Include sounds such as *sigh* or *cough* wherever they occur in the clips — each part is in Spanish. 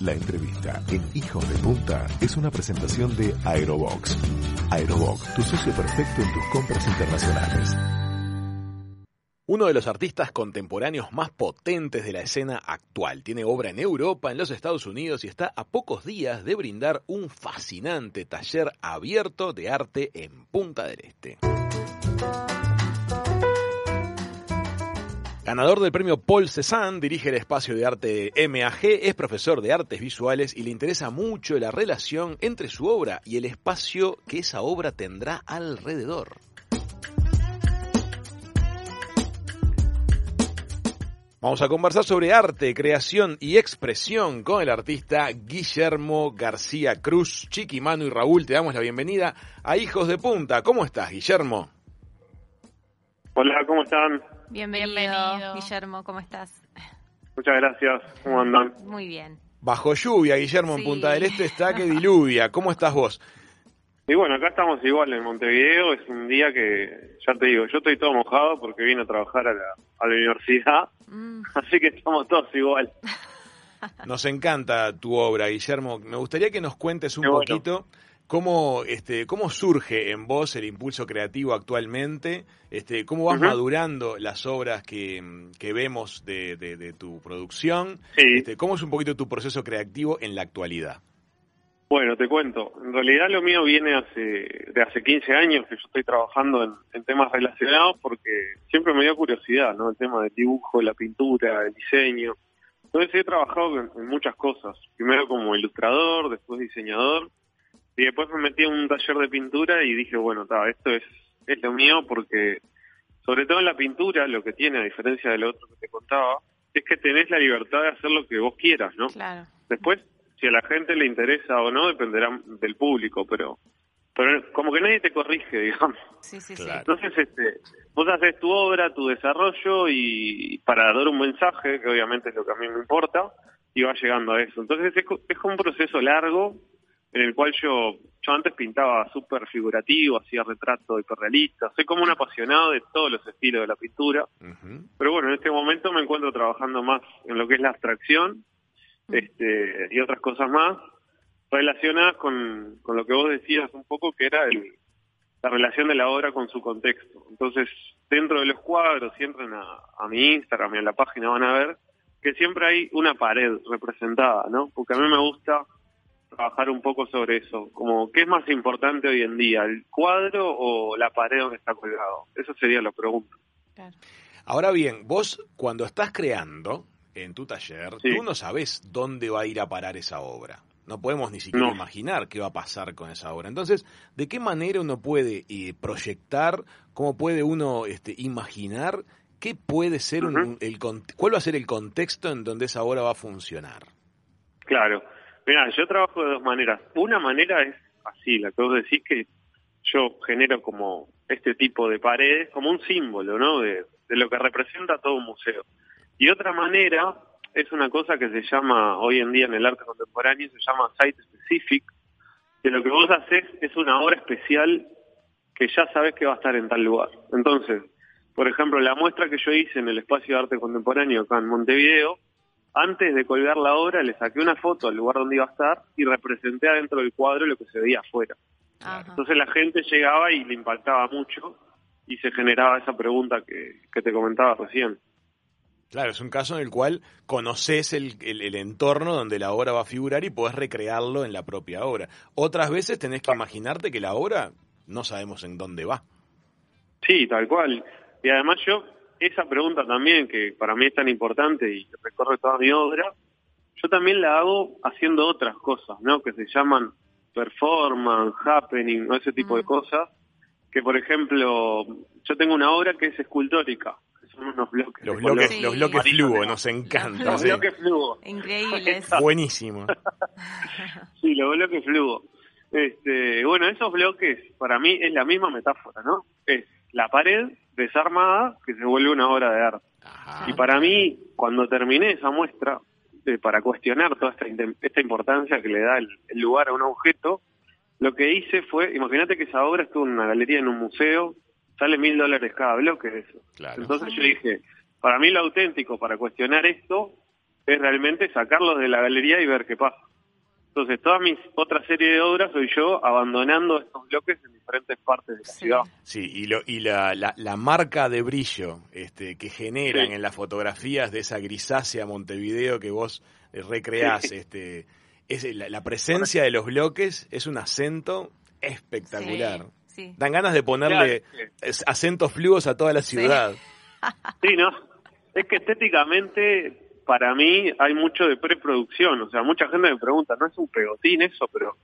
La entrevista en Hijos de Punta es una presentación de Aerobox. Aerobox, tu socio perfecto en tus compras internacionales. Uno de los artistas contemporáneos más potentes de la escena actual. Tiene obra en Europa, en los Estados Unidos y está a pocos días de brindar un fascinante taller abierto de arte en Punta del Este. Ganador del premio Paul Cézanne, dirige el espacio de arte MAG, es profesor de artes visuales y le interesa mucho la relación entre su obra y el espacio que esa obra tendrá alrededor. Vamos a conversar sobre arte, creación y expresión con el artista Guillermo García Cruz. Chiqui, Manu y Raúl, te damos la bienvenida a Hijos de Punta. ¿Cómo estás, Guillermo? Hola, ¿cómo están? Bienvenido, Guillermo, ¿cómo estás? Muchas gracias, ¿cómo andan? Muy bien. Bajo lluvia, Guillermo, en. Punta del Este está que diluvia. ¿Cómo estás vos? Y bueno, acá estamos igual en Montevideo, es un día que, ya te digo, yo estoy todo mojado porque vine a trabajar a la, a la universidad, Mm, así que estamos todos igual. Nos encanta tu obra, Guillermo. Me gustaría que nos cuentes un bueno. poquito cómo, este, cómo surge en vos el impulso creativo actualmente, este, cómo vas madurando las obras que, que vemos de, de- de tu producción, Sí. este, cómo es un poquito tu proceso creativo en la actualidad. Bueno, te cuento, en realidad lo mío viene hace, de hace 15 años que yo estoy trabajando en, en temas relacionados porque siempre me dio curiosidad, ¿no? El tema del dibujo, la pintura, el diseño. Entonces he trabajado en, en muchas cosas, primero como ilustrador, después diseñador, y después me metí en un taller de pintura y dije, bueno, ta, esto es, es lo mío porque, sobre todo en la pintura, lo que tiene, a diferencia de lo otro que te contaba, es que tenés la libertad de hacer lo que vos quieras, ¿no? claro. Después, si a la gente le interesa o no, dependerá del público, pero pero como que nadie te corrige, *laughs* digamos. Sí, sí, Claro. Entonces, este, vos haces tu obra, tu desarrollo y para dar un mensaje, que obviamente es lo que a mí me importa, y va llegando a eso. Entonces es, co- es un proceso largo en el cual yo yo antes pintaba súper figurativo, hacía retrato hiperrealista, soy como un apasionado de todos los estilos de la pintura, pero bueno, en este momento me encuentro trabajando más en lo que es la abstracción este, y otras cosas más relacionadas con, con lo que vos decías un poco, que era el, la relación de la obra con su contexto. Entonces, dentro de los cuadros, si entran a, a mi Instagram y a la página van a ver que siempre hay una pared representada, ¿no? Porque a mí me gusta trabajar un poco sobre eso, como qué es más importante hoy en día, el cuadro o la pared donde está colgado. Eso sería la pregunta. claro. Ahora bien, vos cuando estás creando en tu taller, Sí. tú no sabes dónde va a ir a parar esa obra. No podemos ni siquiera No. imaginar qué va a pasar con esa obra. Entonces, ¿de qué manera uno puede eh, proyectar, cómo puede uno este, imaginar qué puede ser un- el cuál va a ser el contexto en donde esa obra va a funcionar? Claro. Mira, yo trabajo de dos maneras. Una manera es así, la que vos decís que yo genero como este tipo de paredes, como un símbolo, ¿no? De, de lo que representa todo un museo. Y otra manera es una cosa que se llama, hoy en día en el arte contemporáneo, se llama site specific, que lo que vos haces es una obra especial que ya sabes que va a estar en tal lugar. Entonces, por ejemplo, la muestra que yo hice en el espacio de arte contemporáneo acá en Montevideo, antes de colgar la obra le saqué una foto al lugar donde iba a estar y representé adentro del cuadro lo que se veía afuera. Ajá. Entonces la gente llegaba y le impactaba mucho y se generaba esa pregunta que, que te comentaba recién. Claro, es un caso en el cual conoces el, el- el entorno donde la obra va a figurar y podés recrearlo en la propia obra. Otras veces tenés que imaginarte que la obra no sabemos en dónde va. Sí, tal cual. Y además yo, esa pregunta también, que para mí es tan importante y que recorre toda mi obra, yo también la hago haciendo otras cosas, ¿no? Que se llaman performance, happening, o ese tipo de Mm. cosas. Que, por ejemplo, yo tengo una obra que es escultórica, que son unos bloques. Los bloques, Sí. los bloques fluo nos encantan. Los sí. bloques fluo. Increíbles. Buenísimo. *laughs* Sí, los bloques fluo. Este, bueno, esos bloques para mí es la misma metáfora, ¿no? Es la pared desarmada que se vuelve una obra de arte. Ajá. Y para mí, cuando terminé esa muestra, eh, para cuestionar toda esta, esta importancia que le da el, el lugar a un objeto, lo que hice fue, imagínate que esa obra estuvo en una galería en un museo, sale mil dólares cada bloque de eso. Claro. Entonces yo dije, para mí lo auténtico para cuestionar esto es realmente sacarlos de la galería y ver qué pasa. Entonces, toda mi otra serie de obras soy yo abandonando estos bloques en diferentes partes de la ciudad. Sí, y, lo, y la, la, marca de brillo este, que generan en las fotografías de esa grisácea Montevideo que vos eh, recreás, este, es la, presencia de los bloques es un acento espectacular. Dan ganas de ponerle acentos fluos a toda la ciudad. Sí, ¿no? Es que estéticamente para mí hay mucho de preproducción, o sea, mucha gente me pregunta, ¿no es un pegotín eso? Pero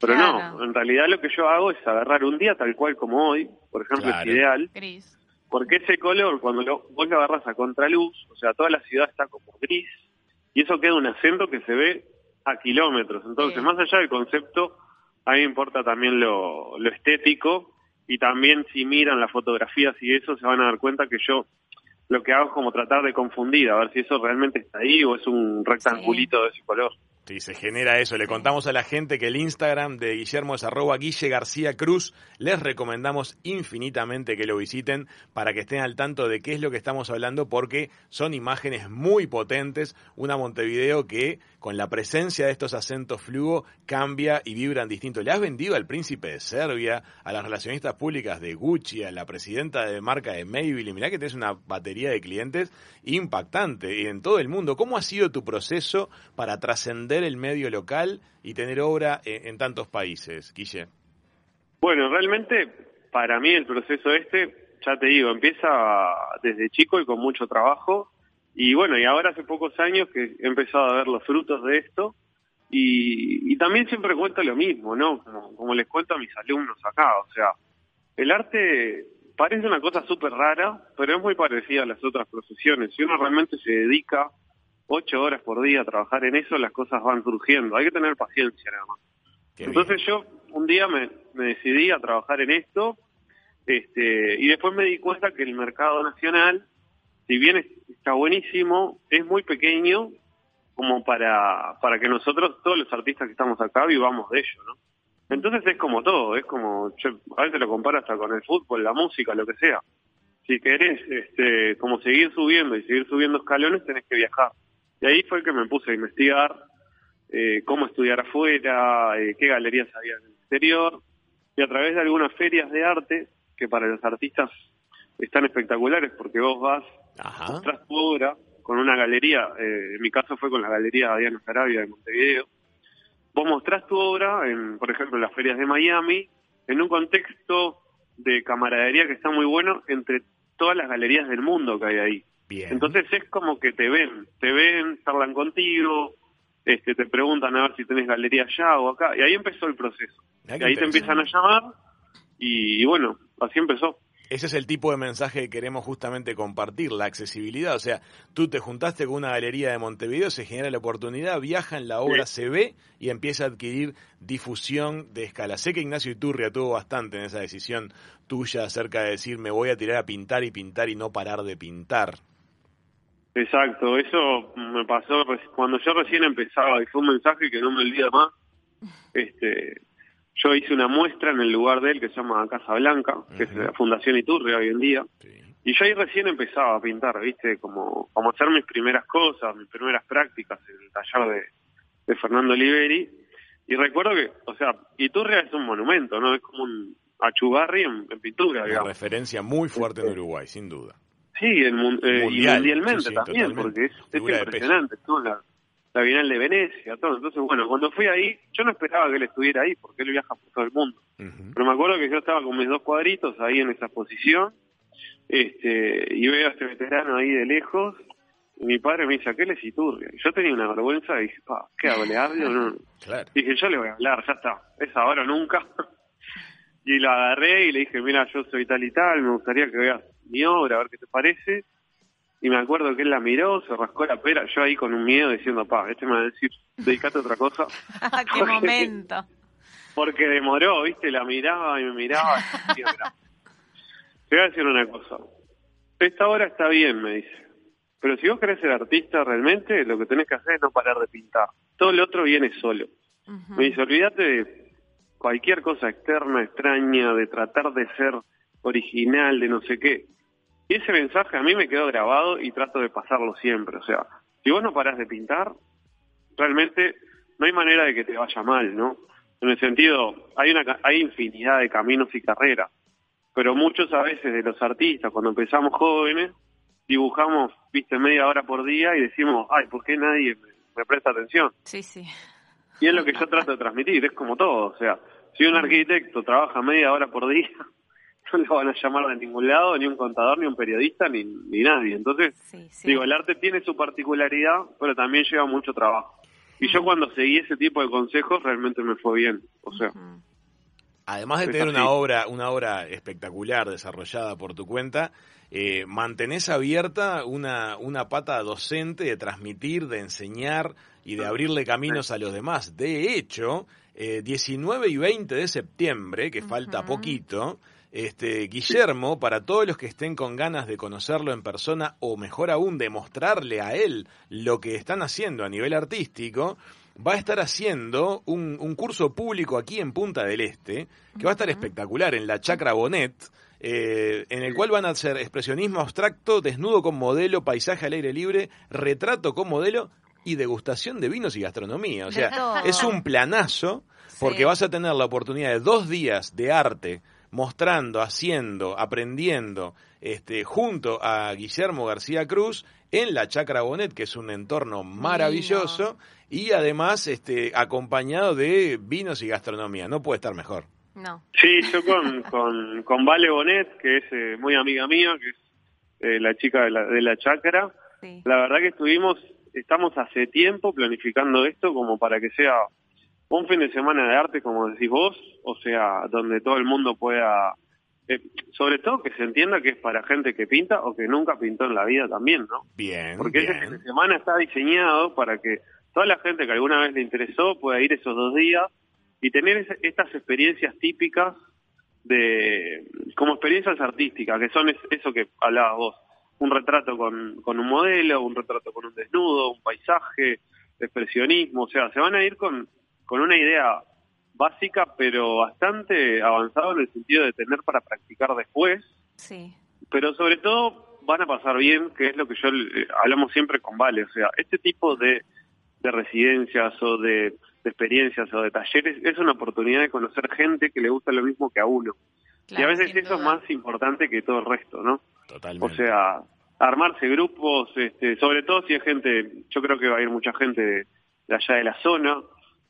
pero no, en realidad lo que yo hago es agarrar un día tal cual como hoy, por ejemplo, es ideal. Gris. Porque ese color, cuando lo, vos lo agarras a contraluz, o sea, toda la ciudad está como gris, y eso queda un acento que se ve a kilómetros. Entonces, más allá del concepto, a mí me importa también lo, lo estético, y también si miran las fotografías y eso, se van a dar cuenta que yo lo que hago es como tratar de confundir, a ver si eso realmente está ahí o es un rectangulito de ese color. Sí, se genera eso. Le contamos a la gente que el Instagram de Guillermo es arroba Guille García Cruz. Les recomendamos infinitamente que lo visiten para que estén al tanto de qué es lo que estamos hablando porque son imágenes muy potentes. Una Montevideo que con la presencia de estos acentos fluo cambia y vibran distinto. Le has vendido al príncipe de Serbia, a las relacionistas públicas de Gucci, a la presidenta de marca de Maybelline. Mirá que tienes una batería de clientes impactante y en todo el mundo. ¿Cómo ha sido tu proceso para trascender el medio local y tener obra en, tantos países, Guille? Bueno, realmente para mí el proceso este, ya te digo, empieza desde chico y con mucho trabajo. Y bueno, y ahora hace pocos años que he empezado a ver los frutos de esto. Y, también siempre cuento lo mismo, ¿no? Como, como, les cuento a mis alumnos acá. O sea, el arte parece una cosa súper rara, pero es muy parecida a las otras profesiones. Si uno realmente se dedica ocho horas por día a trabajar en eso, las cosas van surgiendo. Hay que tener paciencia nada más. Entonces yo un día me, decidí a trabajar en esto este, y después me di cuenta que el mercado nacional, si bien está buenísimo, es muy pequeño como para, para que nosotros, todos los artistas que estamos acá, vivamos de ello, ¿no? Entonces es como todo, es como, a veces lo comparo hasta con el fútbol, la música, lo que sea. Si querés este, como seguir subiendo y seguir subiendo escalones, tenés que viajar. Y ahí fue que me puse a investigar eh, cómo estudiar afuera, eh, qué galerías había en el exterior, y a través de algunas ferias de arte, que para los artistas están espectaculares porque vos vas, mostrás tu obra con una galería, eh, en mi caso fue con la galería Diana Sarabia de Montevideo, vos mostrás tu obra, en, por ejemplo, en las ferias de Miami, en un contexto de camaradería que está muy bueno entre todas las galerías del mundo que hay ahí. Entonces es como que te ven, te ven, hablan contigo, este, te preguntan a ver si tenés galería allá o acá, y ahí empezó el proceso. y ahí te empiezan a llamar, y, bueno, así empezó. Ese es el tipo de mensaje que queremos justamente compartir, la accesibilidad. O sea, tú te juntaste con una galería de Montevideo, se genera la oportunidad, viaja en la obra, se ve y empieza a adquirir difusión de escala. Sé que Ignacio Iturria tuvo bastante en esa decisión tuya acerca de decir me voy a tirar a pintar y pintar y no parar de pintar. Exacto, eso me pasó cuando yo recién empezaba y fue un mensaje que no me olvida más. Este, yo hice una muestra en el lugar de él que se llama Casa Blanca, que es la Fundación Iturria hoy en día. Y yo ahí recién empezaba a pintar, ¿viste? Como, como hacer mis primeras cosas, mis primeras prácticas en el taller de, Fernando Oliveri. Y recuerdo que, o sea, Iturria es un monumento, ¿no? Es como un achugarri en, pintura, Una referencia muy fuerte en este, Uruguay, sin duda. Sí, el, eh, y mundialmente también, porque es, impresionante. Estuvo la, la, Bienal de Venecia, todo. Entonces, bueno, cuando fui ahí, yo no esperaba que él estuviera ahí, porque él viaja por todo el mundo. Pero me acuerdo que yo estaba con mis dos cuadritos ahí en esa exposición, este, y veo a este veterano ahí de lejos, y mi padre me dice, ¿a qué le Iturria? Y yo tenía una vergüenza y dije, ¿qué hago? ¿Le hablo? No. Dije, yo le voy a hablar, ya está, es ahora o nunca. *laughs* y la agarré y le dije, mira, yo soy tal y tal, me gustaría que veas mi obra, a ver qué te parece. Y me acuerdo que él la miró, se rascó la pera, yo ahí con un miedo diciendo, pa, este me va a decir, dedicate a otra cosa. *laughs* ¡Qué momento! Porque demoró, viste, la miraba y me miraba. Y te voy a decir una cosa. Esta obra está bien, me dice. Pero si vos querés ser artista realmente, lo que tenés que hacer es no parar de pintar. Todo lo otro viene solo. Me dice, olvídate de cualquier cosa externa, extraña, de tratar de ser original, de no sé qué. Y ese mensaje a mí me quedó grabado y trato de pasarlo siempre. O sea, si vos no parás de pintar, realmente no hay manera de que te vaya mal, ¿no? En el sentido, hay una hay infinidad de caminos y carreras, pero muchos a veces de los artistas, cuando empezamos jóvenes, dibujamos, viste, media hora por día y decimos, ay, ¿por qué nadie me, me presta atención? Sí, sí. Y es lo que yo trato de transmitir, es como todo, o sea, si un arquitecto trabaja media hora por día, *laughs* no lo van a llamar de ningún lado, ni un contador, ni un periodista, ni, ni nadie. Entonces, Sí, sí. digo, el arte tiene su particularidad, pero también lleva mucho trabajo. Y yo cuando seguí ese tipo de consejos, realmente me fue bien. O sea. Además de tener una obra, una obra espectacular desarrollada por tu cuenta, eh, mantenés abierta una, una pata docente de transmitir, de enseñar y de abrirle caminos a los demás. De hecho, eh, 19 y 20 de septiembre, que falta poquito, este, Guillermo, para todos los que estén con ganas de conocerlo en persona o mejor aún de mostrarle a él lo que están haciendo a nivel artístico, va a estar haciendo un, un curso público aquí en Punta del Este, que va a estar espectacular en la Chacra Bonet, eh, en el cual van a hacer expresionismo abstracto, desnudo con modelo, paisaje al aire libre, retrato con modelo y degustación de vinos y gastronomía. O sea, es un planazo porque Sí. vas a tener la oportunidad de dos días de arte mostrando, haciendo, aprendiendo, este, junto a Guillermo García Cruz en la Chacra Bonet, que es un entorno maravilloso, y además este, acompañado de vinos y gastronomía. No puede estar mejor. No. sí, yo con, con, con Vale Bonet, que es eh, muy amiga mía, que es eh, la chica de la, de la chacra, Sí. la verdad que estuvimos, estamos hace tiempo planificando esto como para que sea un fin de semana de arte, como decís vos, o sea, donde todo el mundo pueda, eh, sobre todo que se entienda que es para gente que pinta o que nunca pintó en la vida también, ¿no? Bien, Porque ese fin bien. de semana está diseñado para que toda la gente que alguna vez le interesó pueda ir esos dos días y tener ese- estas experiencias típicas de como experiencias artísticas, que son es- eso que hablabas vos, un retrato con, con un modelo, un retrato con un desnudo, un paisaje, expresionismo, o sea, se van a ir con, con una idea básica pero bastante avanzada en el sentido de tener para practicar después Sí. pero sobre todo van a pasar bien, que es lo que yo eh, hablamos siempre con Vale, o sea, este tipo de, de residencias o de, de experiencias o de talleres es una oportunidad de conocer gente que le gusta lo mismo que a uno. y a Claro, veces eso es más importante que todo el resto, ¿no? Totalmente. O sea, armarse grupos, este, sobre todo si es gente, yo creo que va a ir mucha gente de, de allá de la zona.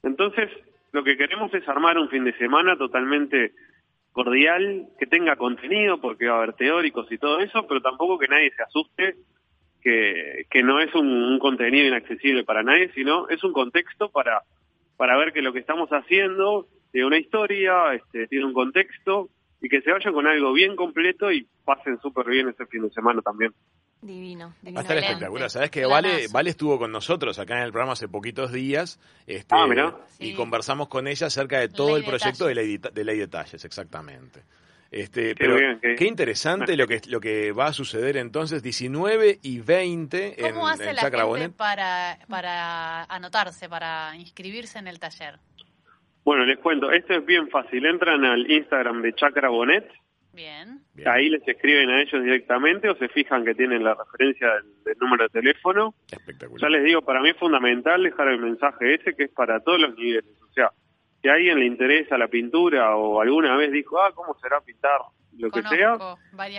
Entonces, lo que queremos es armar un fin de semana totalmente cordial, que tenga contenido, porque va a haber teóricos y todo eso, pero tampoco que nadie se asuste, que, que no es un, contenido inaccesible para nadie, sino es un contexto para, para ver que lo que estamos haciendo tiene una historia, este, tiene un contexto, y que se vayan con algo bien completo y pasen súper bien ese fin de semana también. Divino. divino Va a estar Excelente. espectacular. Sabes que Vale, vale estuvo con nosotros acá en el programa hace poquitos días. Este, Ah, mirá. Y Sí. conversamos con ella acerca de todo Ley el proyecto de ley, de, ley de detalles, exactamente. Este, Qué pero bien, qué- qué interesante lo que lo que va a suceder entonces 19 y 20 en, ¿Cómo hace en la gente para anotarse, para inscribirse en el taller? Bueno, les cuento, esto es bien fácil. Entran al Instagram de Chacra Bonet, Bien. Bien, ahí les escriben a ellos directamente o se fijan que tienen la referencia del, del número de teléfono. espectacular. Ya les digo, para mí es fundamental dejar el mensaje ese que es para todos los niveles. O sea, si a alguien le interesa la pintura o alguna vez dijo, ah, ¿cómo será pintar? Lo que sea,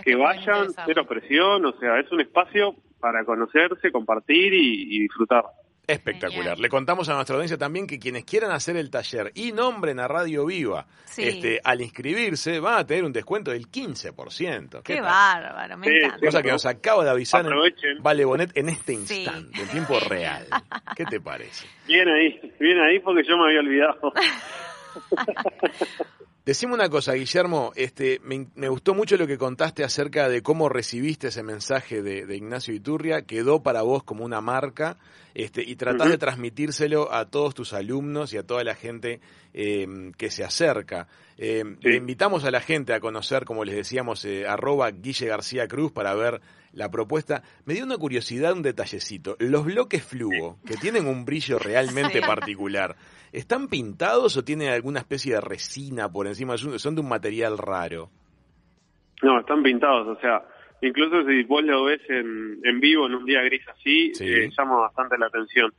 que vayan, cero presión, o sea, es un espacio para conocerse, compartir y, y disfrutar. Espectacular. Genial. Le contamos a nuestra audiencia también que quienes quieran hacer el taller y nombren a Radio Viva, Sí. este, al inscribirse van a tener un descuento del 15%. Qué tal? bárbaro, me Sí, encanta. Cosa que nos acaba de avisar en. Vale Bonet en este Sí. instante, en tiempo real. ¿Qué te parece? Bien ahí, bien ahí porque yo me había olvidado. *laughs* Decime una cosa, Guillermo, este, me, me gustó mucho lo que contaste acerca de cómo recibiste ese mensaje de, de Ignacio Iturria, quedó para vos como una marca, este, y tratás de transmitírselo a todos tus alumnos y a toda la gente eh, que se acerca. Eh, Sí. Le invitamos a la gente a conocer, como les decíamos, eh, arroba Guille García Cruz para ver la propuesta. Me dio una curiosidad, un detallecito. Los bloques fluo, que tienen un brillo realmente *laughs* Sí. particular, ¿están pintados o tienen alguna especie de resina por encima? Son son de un material raro. No, están pintados, o sea, incluso si vos lo ves en, en vivo en un día gris así, Sí. eh, llama bastante la atención.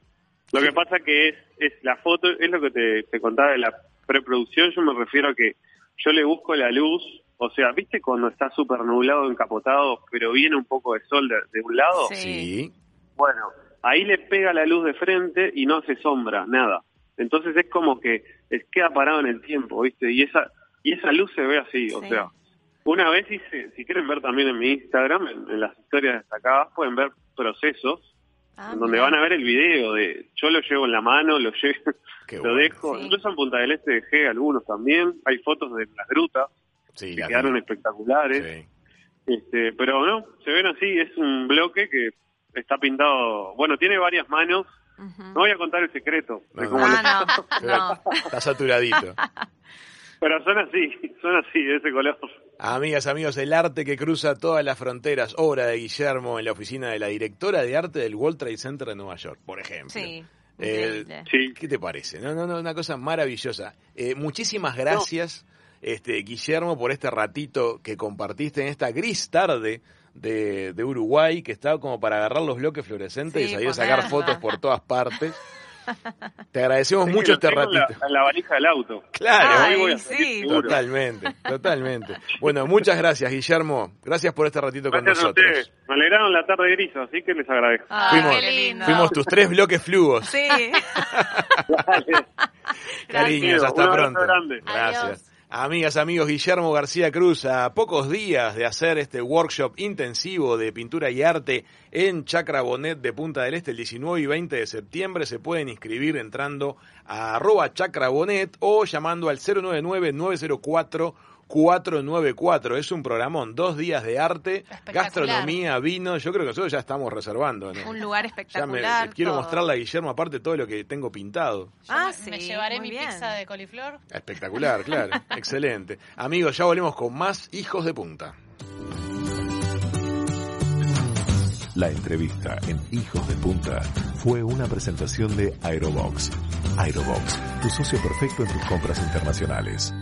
Lo que pasa que es, es la foto, es lo que te, te contaba de la preproducción, yo me refiero a que yo le busco la luz, o sea, ¿viste cuando está súper nublado, encapotado, pero viene un poco de sol de, de un lado? Sí. Bueno, ahí le pega la luz de frente y no hace sombra, nada. Entonces es como que es, queda parado en el tiempo, ¿viste? Y esa y esa luz se ve así, o Sí. sea, una vez hice, si quieren ver también en mi Instagram, en, en las historias destacadas, pueden ver procesos Ah, donde van a ver el video de yo lo llevo en la mano, lo llevo, *laughs* lo bueno. dejo, Sí. incluso en Punta del Este dejé algunos también, hay fotos de las grutas Sí, que la- quedaron espectaculares. sí. Este, pero no, se ven así, es un bloque que está pintado, bueno, tiene varias manos, no voy a contar el secreto, No, de no. cómo lo- Ah, no, no. *laughs* Está saturadito. *laughs* pero son así, *laughs* son así, de ese color. Amigas, amigos, el arte que cruza todas las fronteras, obra de Guillermo en la oficina de la directora de arte del World Trade Center de Nueva York, por ejemplo. Sí, Eh. Sí, ¿Qué te parece? No, no, no, una cosa maravillosa. Eh, muchísimas gracias, este, Guillermo, por este ratito que compartiste en esta gris tarde de, de Uruguay, que estaba como para agarrar los bloques fluorescentes y salir a sacar fotos por todas partes. *laughs* *laughs* Te agradecemos mucho este tengo en la- ratito. En la, valija del auto. Claro, Ay, voy a sí. totalmente, totalmente. Bueno, muchas gracias, Guillermo. Gracias por este ratito con a nosotros. ustedes. Me alegraron la tarde gris, así que les agradezco. Ah, Fuimos- qué lindo. Fuimos tus tres bloques flugos. Sí. *laughs* Cariños, hasta pronto. grande. Gracias. Adiós. Amigas, amigos, Guillermo García Cruz, a pocos días de hacer este workshop intensivo de pintura y arte en Chacra Bonet de Punta del Este el 19 y 20 de septiembre, se pueden inscribir entrando a arroba Chacra Bonet o llamando al 099-904-494. Es un programón, dos días de arte, gastronomía, vino. Yo creo que nosotros ya estamos reservando. ¿no? Un lugar Ya me- espectacular. quiero todo. mostrarle a Guillermo aparte todo lo que tengo pintado. Ah, me, sí, me llevaré muy mi bien. pizza de coliflor. Espectacular, claro. *laughs* Excelente. Amigos, ya volvemos con más Hijos de Punta. La entrevista en Hijos de Punta fue una presentación de Aerobox. Aerobox, tu socio perfecto en tus compras internacionales.